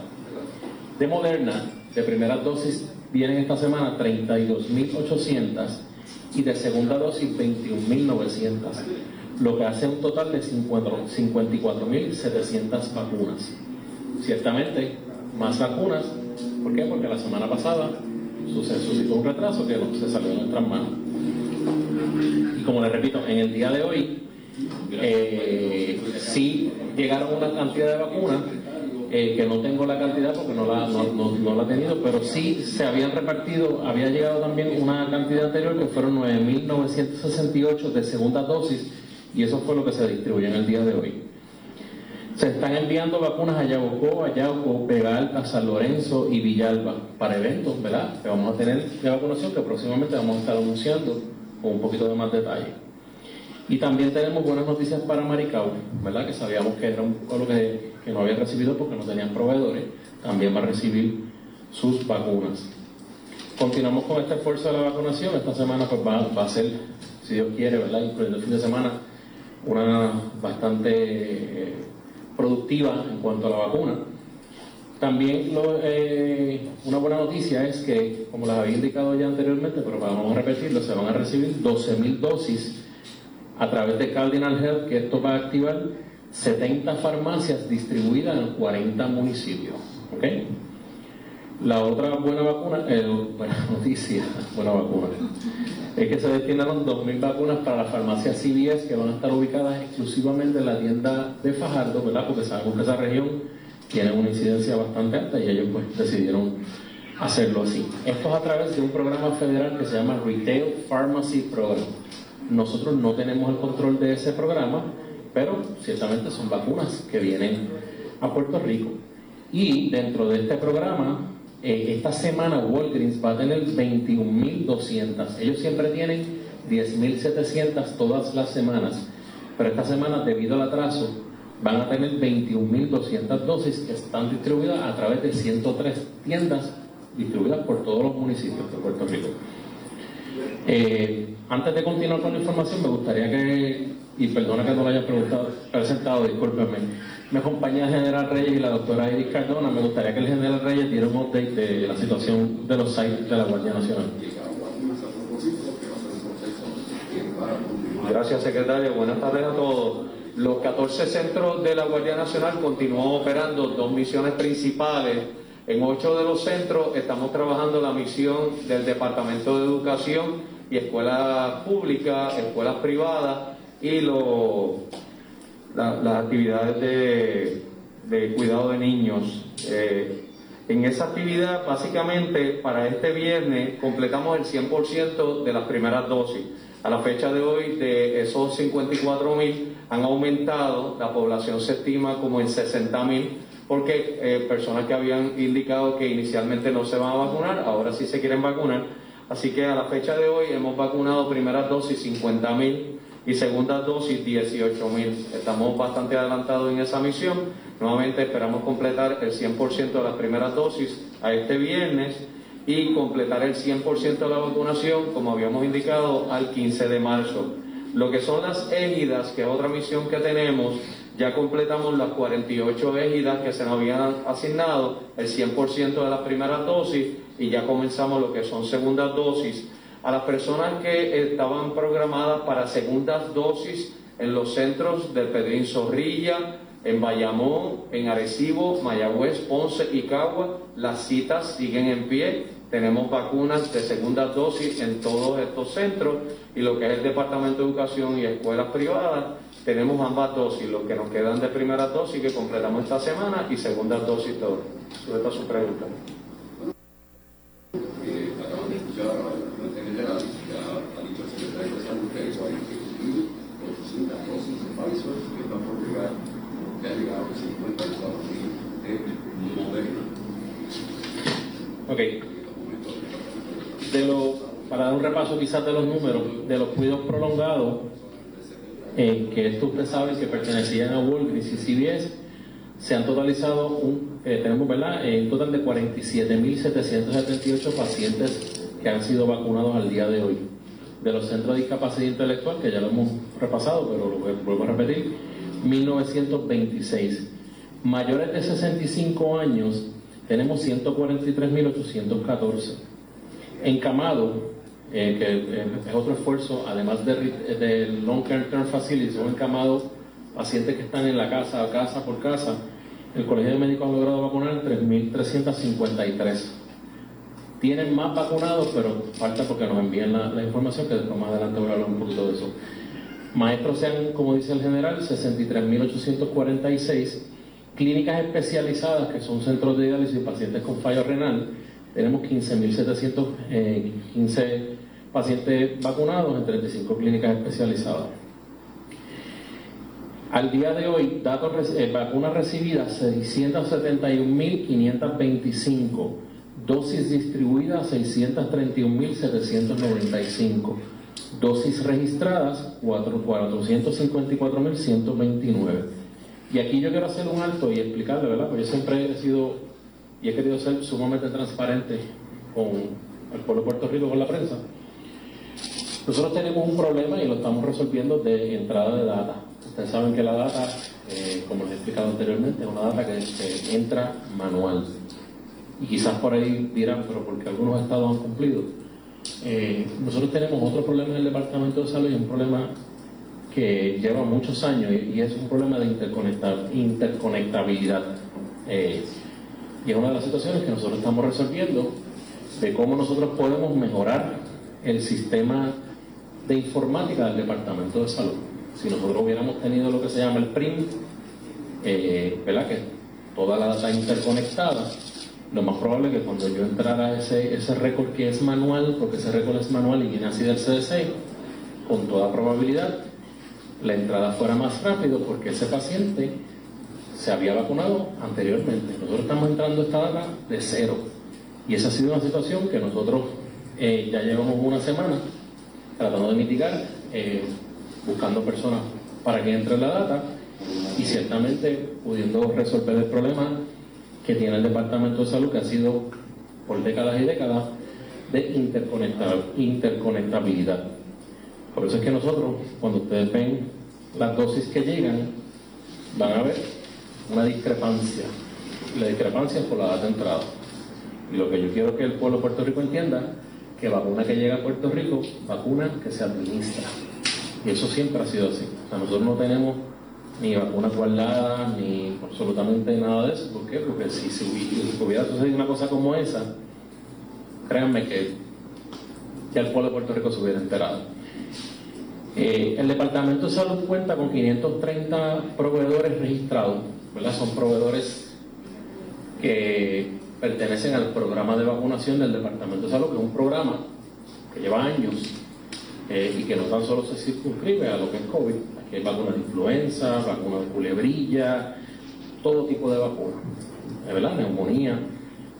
De Moderna, de primera dosis, vienen esta semana 32.800 y de segunda dosis 21.900, lo que hace un total de 54.700 vacunas. Ciertamente, más vacunas, ¿por qué? Porque la semana pasada suscitó un retraso que no se salió de nuestras manos. Y como les repito, en el día de hoy eh, sí llegaron una cantidad de vacunas eh, que no tengo la cantidad porque no la, no, la he tenido, pero sí se habían repartido, había llegado también una cantidad anterior que fueron 9.968 de segunda dosis y eso fue lo que se distribuyó en el día de hoy. Se están enviando vacunas a Yabucó, a Yauco, Pegal, a San Lorenzo y Villalba para eventos, ¿verdad? Que vamos a tener de vacunación que próximamente vamos a estar anunciando con un poquito de más detalle. Y también tenemos buenas noticias para Maricao, ¿verdad? Que sabíamos que era un pueblo que, no había recibido porque no tenían proveedores, también va a recibir sus vacunas. Continuamos con este esfuerzo de la vacunación. Esta semana pues va, a ser, si Dios quiere, ¿verdad? Incluyendo el fin de semana, una bastante eh, productiva en cuanto a la vacuna. También eh, una buena noticia es que, como les había indicado ya anteriormente, pero vamos a repetirlo, se van a recibir 12.000 dosis a través de Cardinal Health, que esto va a activar 70 farmacias distribuidas en 40 municipios. ¿okay? La otra buena vacuna, eh, buena noticia, buena vacuna, es que se destinaron 2.000 vacunas para las farmacias CVS que van a estar ubicadas exclusivamente en la tienda de Fajardo, ¿verdad? Porque sabemos que esa región tiene una incidencia bastante alta y ellos pues decidieron hacerlo así. Esto es a través de un programa federal que se llama Retail Pharmacy Program. Nosotros no tenemos el control de ese programa, pero ciertamente son vacunas que vienen a Puerto Rico. Y dentro de este programa, eh, esta semana Walgreens va a tener 21.200. Ellos siempre tienen 10.700 todas las semanas, pero esta semana, debido al atraso, van a tener 21.200 dosis que están distribuidas a través de 103 tiendas distribuidas por todos los municipios de Puerto Rico. Eh, antes de continuar con la información, me gustaría que, y perdona que no lo haya presentado, discúlpenme, me acompaña el general Reyes y la doctora Iris Cardona. Me gustaría que el general Reyes diera un update de la situación de los sites de la Guardia Nacional. Gracias, secretario. Buenas tardes a todos. Los 14 centros de la Guardia Nacional continúan operando dos misiones principales. En ocho de los centros estamos trabajando la misión del Departamento de Educación y escuelas públicas, escuelas privadas y las actividades de, cuidado de niños. Eh, en esa actividad, básicamente, para este viernes completamos el 100% de las primeras dosis. A la fecha de hoy, de esos 54 mil, han aumentado, la población se estima como en 60 mil, porque eh, personas que habían indicado que inicialmente no se van a vacunar, ahora sí se quieren vacunar Así que a la fecha de hoy hemos vacunado primeras dosis 50.000 y segundas dosis 18.000. Estamos bastante adelantados en esa misión. Nuevamente esperamos completar el 100% de las primeras dosis a este viernes y completar el 100% de la vacunación, como habíamos indicado, al 15 de marzo. Lo que son las égidas, que es otra misión que tenemos, ya completamos las 48 égidas que se nos habían asignado, el 100% de las primeras dosis y ya comenzamos lo que son segundas dosis. A las personas que estaban programadas para segundas dosis en los centros de Pedrín Zorrilla, en Bayamón, en Arecibo, Mayagüez, Ponce y Cagua, las citas siguen en pie. Tenemos vacunas de segunda dosis en todos estos centros y lo que es el Departamento de Educación y escuelas privadas, tenemos ambas dosis, lo que nos quedan de primera dosis que completamos esta semana y segunda dosis todo. Sujeta su pregunta. Ok. De los para dar un repaso quizás de los números, de los cuidados prolongados, eh, que esto ustedes que pertenecían a Walgreens y CVS, se han totalizado, un, eh, tenemos ¿verdad? un total de 47.778 pacientes que han sido vacunados al día de hoy. De los centros de discapacidad intelectual, que ya lo hemos repasado, pero lo vuelvo a repetir, 1926. Mayores de 65 años, tenemos 143.814. Encamado, eh, que eh, es otro esfuerzo, además del de Long Term Facility, son encamados pacientes que están en la casa, casa por casa. El Colegio de Médicos ha logrado vacunar 3.353. Tienen más vacunados, pero falta porque nos envían la, información, que después más adelante voy a hablar un poquito de eso. Maestros sean, como dice el general, 63.846. Clínicas especializadas, que son centros de diálisis y pacientes con fallo renal, tenemos 15.715 eh, pacientes vacunados en 35 clínicas especializadas. Al día de hoy, datos, eh, vacunas recibidas 671.525, dosis distribuidas 631.795, dosis registradas 454.129. Y aquí yo quiero hacer un alto y explicarle, ¿verdad? Porque yo siempre he sido y he querido ser sumamente transparente con el pueblo de Puerto Rico, con la prensa. Nosotros tenemos un problema y lo estamos resolviendo de entrada de data. Ustedes saben que la data, eh, como les he explicado anteriormente, es una data que, entra manual. Y quizás por ahí dirán, pero porque algunos estados han cumplido. Eh, nosotros tenemos otro problema en el Departamento de Salud y un problema que lleva muchos años y, es un problema de interconectabilidad. Eh, y es una de las situaciones que nosotros estamos resolviendo de cómo nosotros podemos mejorar el sistema de informática del Departamento de Salud. Si nosotros hubiéramos tenido lo que se llama el PRIM, eh, ¿verdad? Que toda la data interconectada, lo más probable es que cuando yo entrara ese, ese récord que es manual, porque ese récord es manual y viene así del CDC, con toda probabilidad la entrada fuera más rápido porque ese paciente se había vacunado anteriormente. Nosotros estamos entrando esta data de cero. Y esa ha sido una situación que nosotros eh, ya llevamos una semana tratando de mitigar, eh, buscando personas para que entre la data y ciertamente pudiendo resolver el problema que tiene el Departamento de Salud, que ha sido por décadas y décadas de interconectabilidad. Por eso es que nosotros, cuando ustedes ven las dosis que llegan, van a ver una discrepancia. La discrepancia es por la data de entrada. Y lo que yo quiero que el pueblo de Puerto Rico entienda, que vacuna que llega a Puerto Rico, vacuna que se administra. Y eso siempre ha sido así. O sea, nosotros no tenemos ni vacuna guardada, ni absolutamente nada de eso. ¿Por qué? Porque si, si, hubiera sucedido una cosa como esa, créanme que ya el pueblo de Puerto Rico se hubiera enterado. Eh, el Departamento de Salud cuenta con 530 proveedores registrados son proveedores que pertenecen al programa de vacunación del Departamento de Salud, que es un programa que lleva años eh, y que no tan solo se circunscribe a lo que es COVID. Aquí hay vacunas de influenza, vacunas de culebrilla, todo tipo de vacunas, ¿verdad? Neumonía.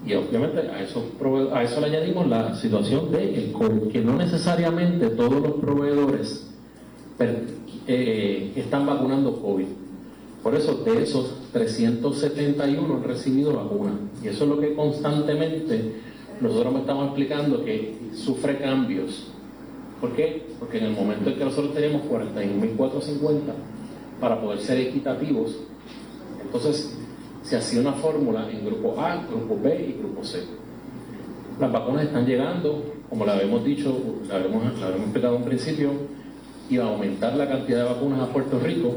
Y obviamente a eso, a eso le añadimos la situación de COVID, que no necesariamente todos los proveedores eh, están vacunando COVID. Por eso, de esos 371 han recibido vacuna. Y eso es lo que constantemente nosotros estamos explicando que sufre cambios. ¿Por qué? Porque en el momento en que nosotros tenemos 41.450 para poder ser equitativos, entonces se hacía una fórmula en grupo A, grupo B y grupo C. Las vacunas están llegando, como la habíamos dicho, la habíamos, la habíamos explicado en principio, iba a aumentar la cantidad de vacunas a Puerto Rico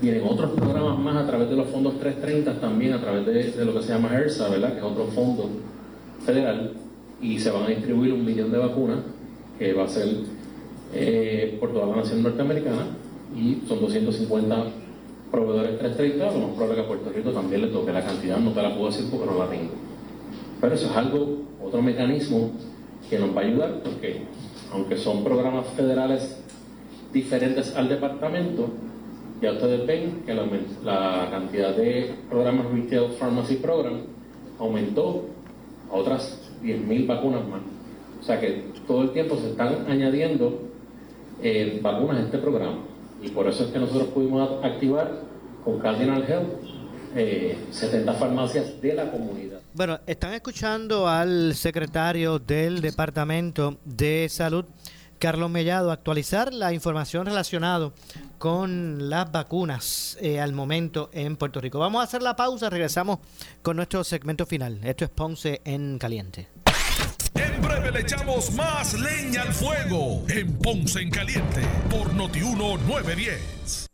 Vienen otros programas más a través de los fondos 330, también a través de, lo que se llama ERSA, ¿verdad? que es otro fondo federal, y se van a distribuir un millón de vacunas, que va a ser eh, por toda la nación norteamericana, y son 250 proveedores 330, lo más probable que a Puerto Rico también le toque la cantidad, no te la puedo decir porque no la tengo. Pero eso es algo, otro mecanismo que nos va a ayudar, porque aunque son programas federales diferentes al departamento, ya ustedes ven que la, cantidad de programas Retail Pharmacy Program aumentó a otras 10.000 vacunas más. O sea que todo el tiempo se están añadiendo eh, vacunas a este programa. Y por eso es que nosotros pudimos activar con Cardinal Health 70 eh, farmacias de la comunidad. Bueno, están escuchando al secretario del Departamento de Salud, Carlos Mellado, actualizar la información relacionada con las vacunas eh, al momento en Puerto Rico. Vamos a hacer la pausa, regresamos con nuestro segmento final. Esto es Ponce en Caliente. En breve le echamos más leña al fuego en Ponce en Caliente por Notiuno 910.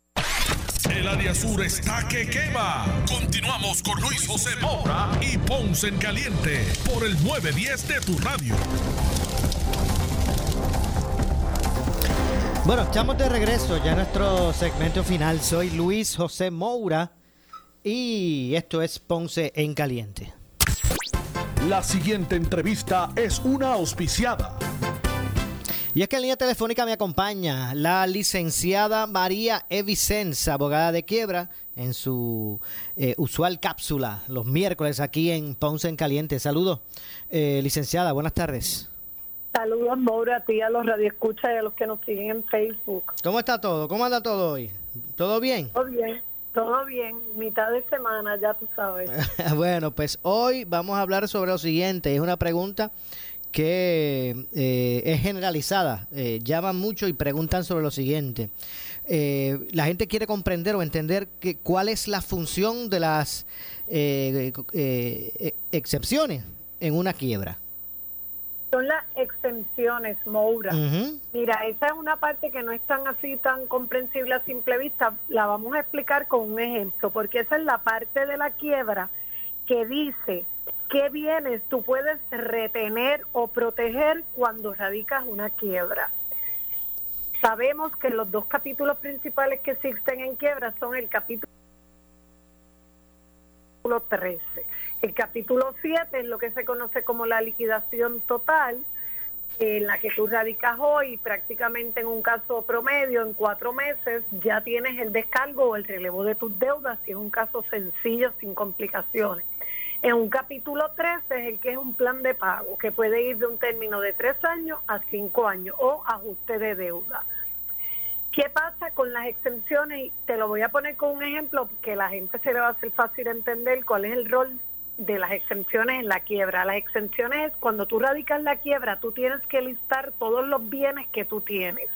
El área sur está que quema. Continuamos con Luis José Moura y Ponce en Caliente por el 910 de tu radio. Bueno, estamos de regreso ya en nuestro segmento final. Soy Luis José Moura y esto es Ponce en Caliente. La siguiente entrevista es una auspiciada. Y es que en línea telefónica me acompaña la licenciada María Evicenza, abogada de quiebra, en su eh, usual cápsula los miércoles aquí en Ponce en Caliente. Saludos, eh, licenciada, buenas tardes. Saludos, Maura, a ti, a los radioescuchas y a los que nos siguen en Facebook. ¿Cómo está todo? ¿Cómo anda todo hoy? ¿Todo bien? Todo bien. Todo bien, mitad de semana, ya tú sabes. bueno, pues hoy vamos a hablar sobre lo siguiente. Es una pregunta que eh, es generalizada. Eh, llaman mucho y preguntan sobre lo siguiente. Eh, la gente quiere comprender o entender que, cuál es la función de las excepciones en una quiebra. Son las exenciones, Moura. Mira, esa es una parte que no es tan así, tan comprensible a simple vista. La vamos a explicar con un ejemplo, porque esa es la parte de la quiebra que dice qué bienes tú puedes retener o proteger cuando radicas una quiebra. Sabemos que los dos capítulos principales que existen en quiebra son el capítulo 13. El capítulo 7 es lo que se conoce como la liquidación total, en la que tú radicas hoy prácticamente en un caso promedio, en cuatro meses, ya tienes el descargo o el relevo de tus deudas, si es un caso sencillo, sin complicaciones. En un capítulo 13 es el que es un plan de pago, que puede ir de un término de tres años a cinco años o ajuste de deuda. ¿Qué pasa con las exenciones? Te lo voy a poner con un ejemplo que la gente se le va a hacer fácil entender cuál es el rol de las exenciones en la quiebra. Las exenciones es cuando tú radicas la quiebra, tú tienes que listar todos los bienes que tú tienes.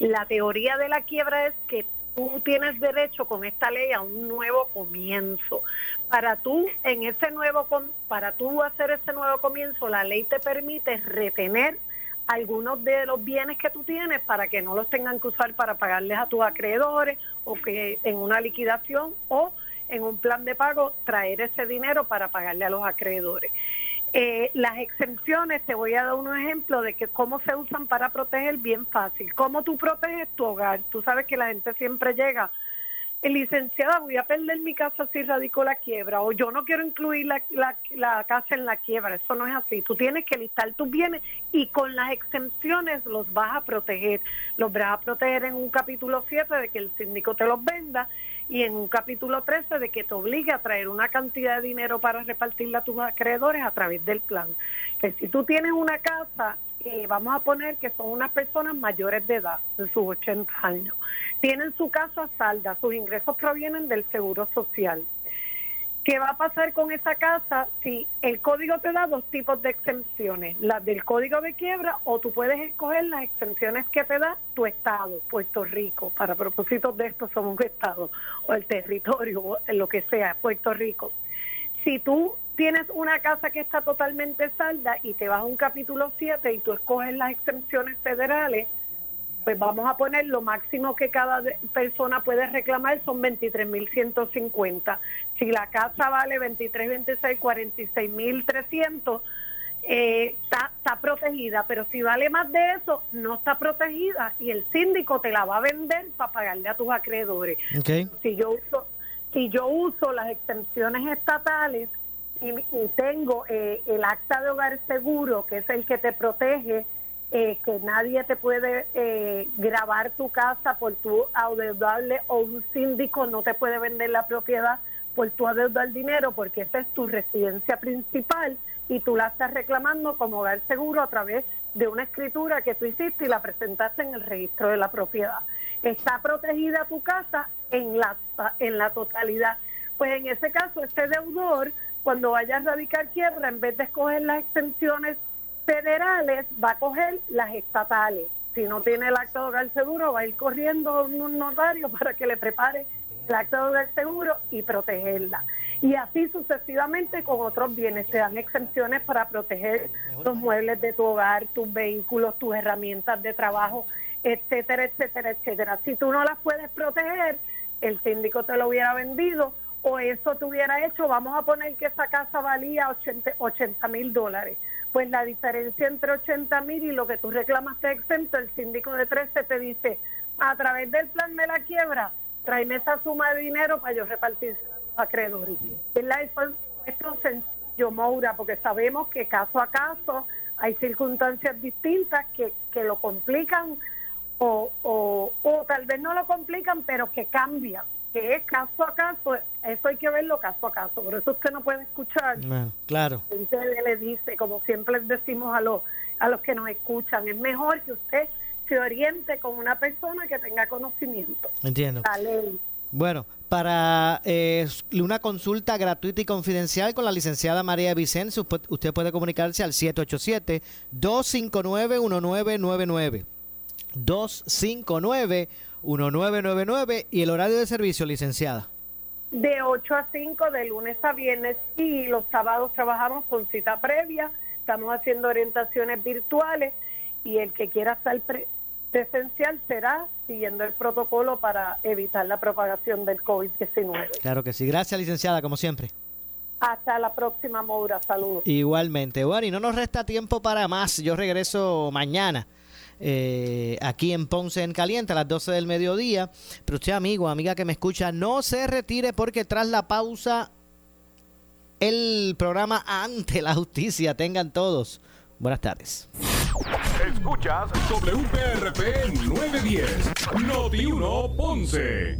La teoría de la quiebra es que tú tienes derecho con esta ley a un nuevo comienzo. Para tú en ese nuevo para tú hacer ese nuevo comienzo, la ley te permite retener algunos de los bienes que tú tienes para que no los tengan que usar para pagarles a tus acreedores o que en una liquidación o en un plan de pago traer ese dinero para pagarle a los acreedores. Eh, las exenciones, te voy a dar un ejemplo de que cómo se usan para proteger bien fácil. ¿Cómo tú proteges tu hogar? Tú sabes que la gente siempre llega, licenciada, voy a perder mi casa si radico la quiebra, o yo no quiero incluir la, la, casa en la quiebra. Eso no es así. Tú tienes que listar tus bienes y con las exenciones los vas a proteger. Los vas a proteger en un capítulo 7 de que el síndico te los venda y en un capítulo 13 de que te obligue a traer una cantidad de dinero para repartirla a tus acreedores a través del plan. Que si tú tienes una casa, eh, vamos a poner que son unas personas mayores de edad, de sus 80 años, tienen su casa salda, sus ingresos provienen del seguro social. ¿Qué va a pasar con esa casa si el código te da dos tipos de exenciones? Las del código de quiebra o tú puedes escoger las exenciones que te da tu estado, Puerto Rico. Para propósitos de esto somos un estado o el territorio, o lo que sea, Puerto Rico. Si tú tienes una casa que está totalmente salda y te vas a un capítulo 7 y tú escoges las exenciones federales, pues vamos a poner lo máximo que cada persona puede reclamar son 23.150. Si la casa vale 23, 26, 46.300 eh, está, está protegida, pero si vale más de eso, no está protegida y el síndico te la va a vender para pagarle a tus acreedores. Si yo uso si yo uso las extensiones estatales y, y tengo eh, el acta de hogar seguro, que es el que te protege, eh, que nadie te puede eh, grabar tu casa por tu adeudable o un síndico no te puede vender la propiedad por tu adeudar dinero porque esa es tu residencia principal y tú la estás reclamando como hogar seguro a través de una escritura que tú hiciste y la presentaste en el registro de la propiedad. Está protegida tu casa en la, en la totalidad. Pues en ese caso, este deudor, cuando vaya a radicar quiebra, en vez de escoger las extensiones federales, va a coger las estatales. Si no tiene el acta de hogar seguro, va a ir corriendo un notario para que le prepare el acta de hogar seguro y protegerla. Y así sucesivamente con otros bienes. Te dan exenciones para proteger los muebles de tu hogar, tus vehículos, tus herramientas de trabajo, etcétera, etcétera, etcétera. Si tú no las puedes proteger, el síndico te lo hubiera vendido o eso te hubiera hecho, vamos a poner que esa casa valía 80 mil dólares. Pues la diferencia entre 80 mil y lo que tú reclamaste exento, el síndico de 13 te dice, a través del plan de la quiebra, tráeme esa suma de dinero para yo repartir a acreedores. Es la esto sencillo, Moura, porque sabemos que caso a caso hay circunstancias distintas que, que lo complican o, o, o tal vez no lo complican, pero que cambian que es caso a caso, eso hay que verlo caso a caso, por eso usted no puede escuchar. claro. Usted le dice, como siempre decimos a los, a los que nos escuchan, es mejor que usted se oriente con una persona que tenga conocimiento. Entiendo. La ley. Bueno, para eh, una consulta gratuita y confidencial con la licenciada María Vicencio, usted puede comunicarse al 787-259-1999. 259-1999 y el horario de servicio, licenciada. De 8 a 5 de lunes a viernes y los sábados trabajamos con cita previa, estamos haciendo orientaciones virtuales y el que quiera estar presencial será siguiendo el protocolo para evitar la propagación del COVID-19. Claro que sí. Gracias, licenciada, como siempre. Hasta la próxima, Moura. Saludos. Igualmente. Bueno, y no nos resta tiempo para más. Yo regreso mañana eh, aquí en Ponce en Caliente a las 12 del mediodía. Pero usted, amigo, amiga que me escucha, no se retire porque tras la pausa el programa ante la justicia. Tengan todos. Buenas tardes. Escuchas WPRP 910, Noti 1 Ponce.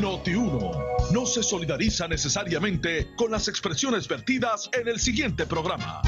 Noti 1 no se solidariza necesariamente con las expresiones vertidas en el siguiente programa.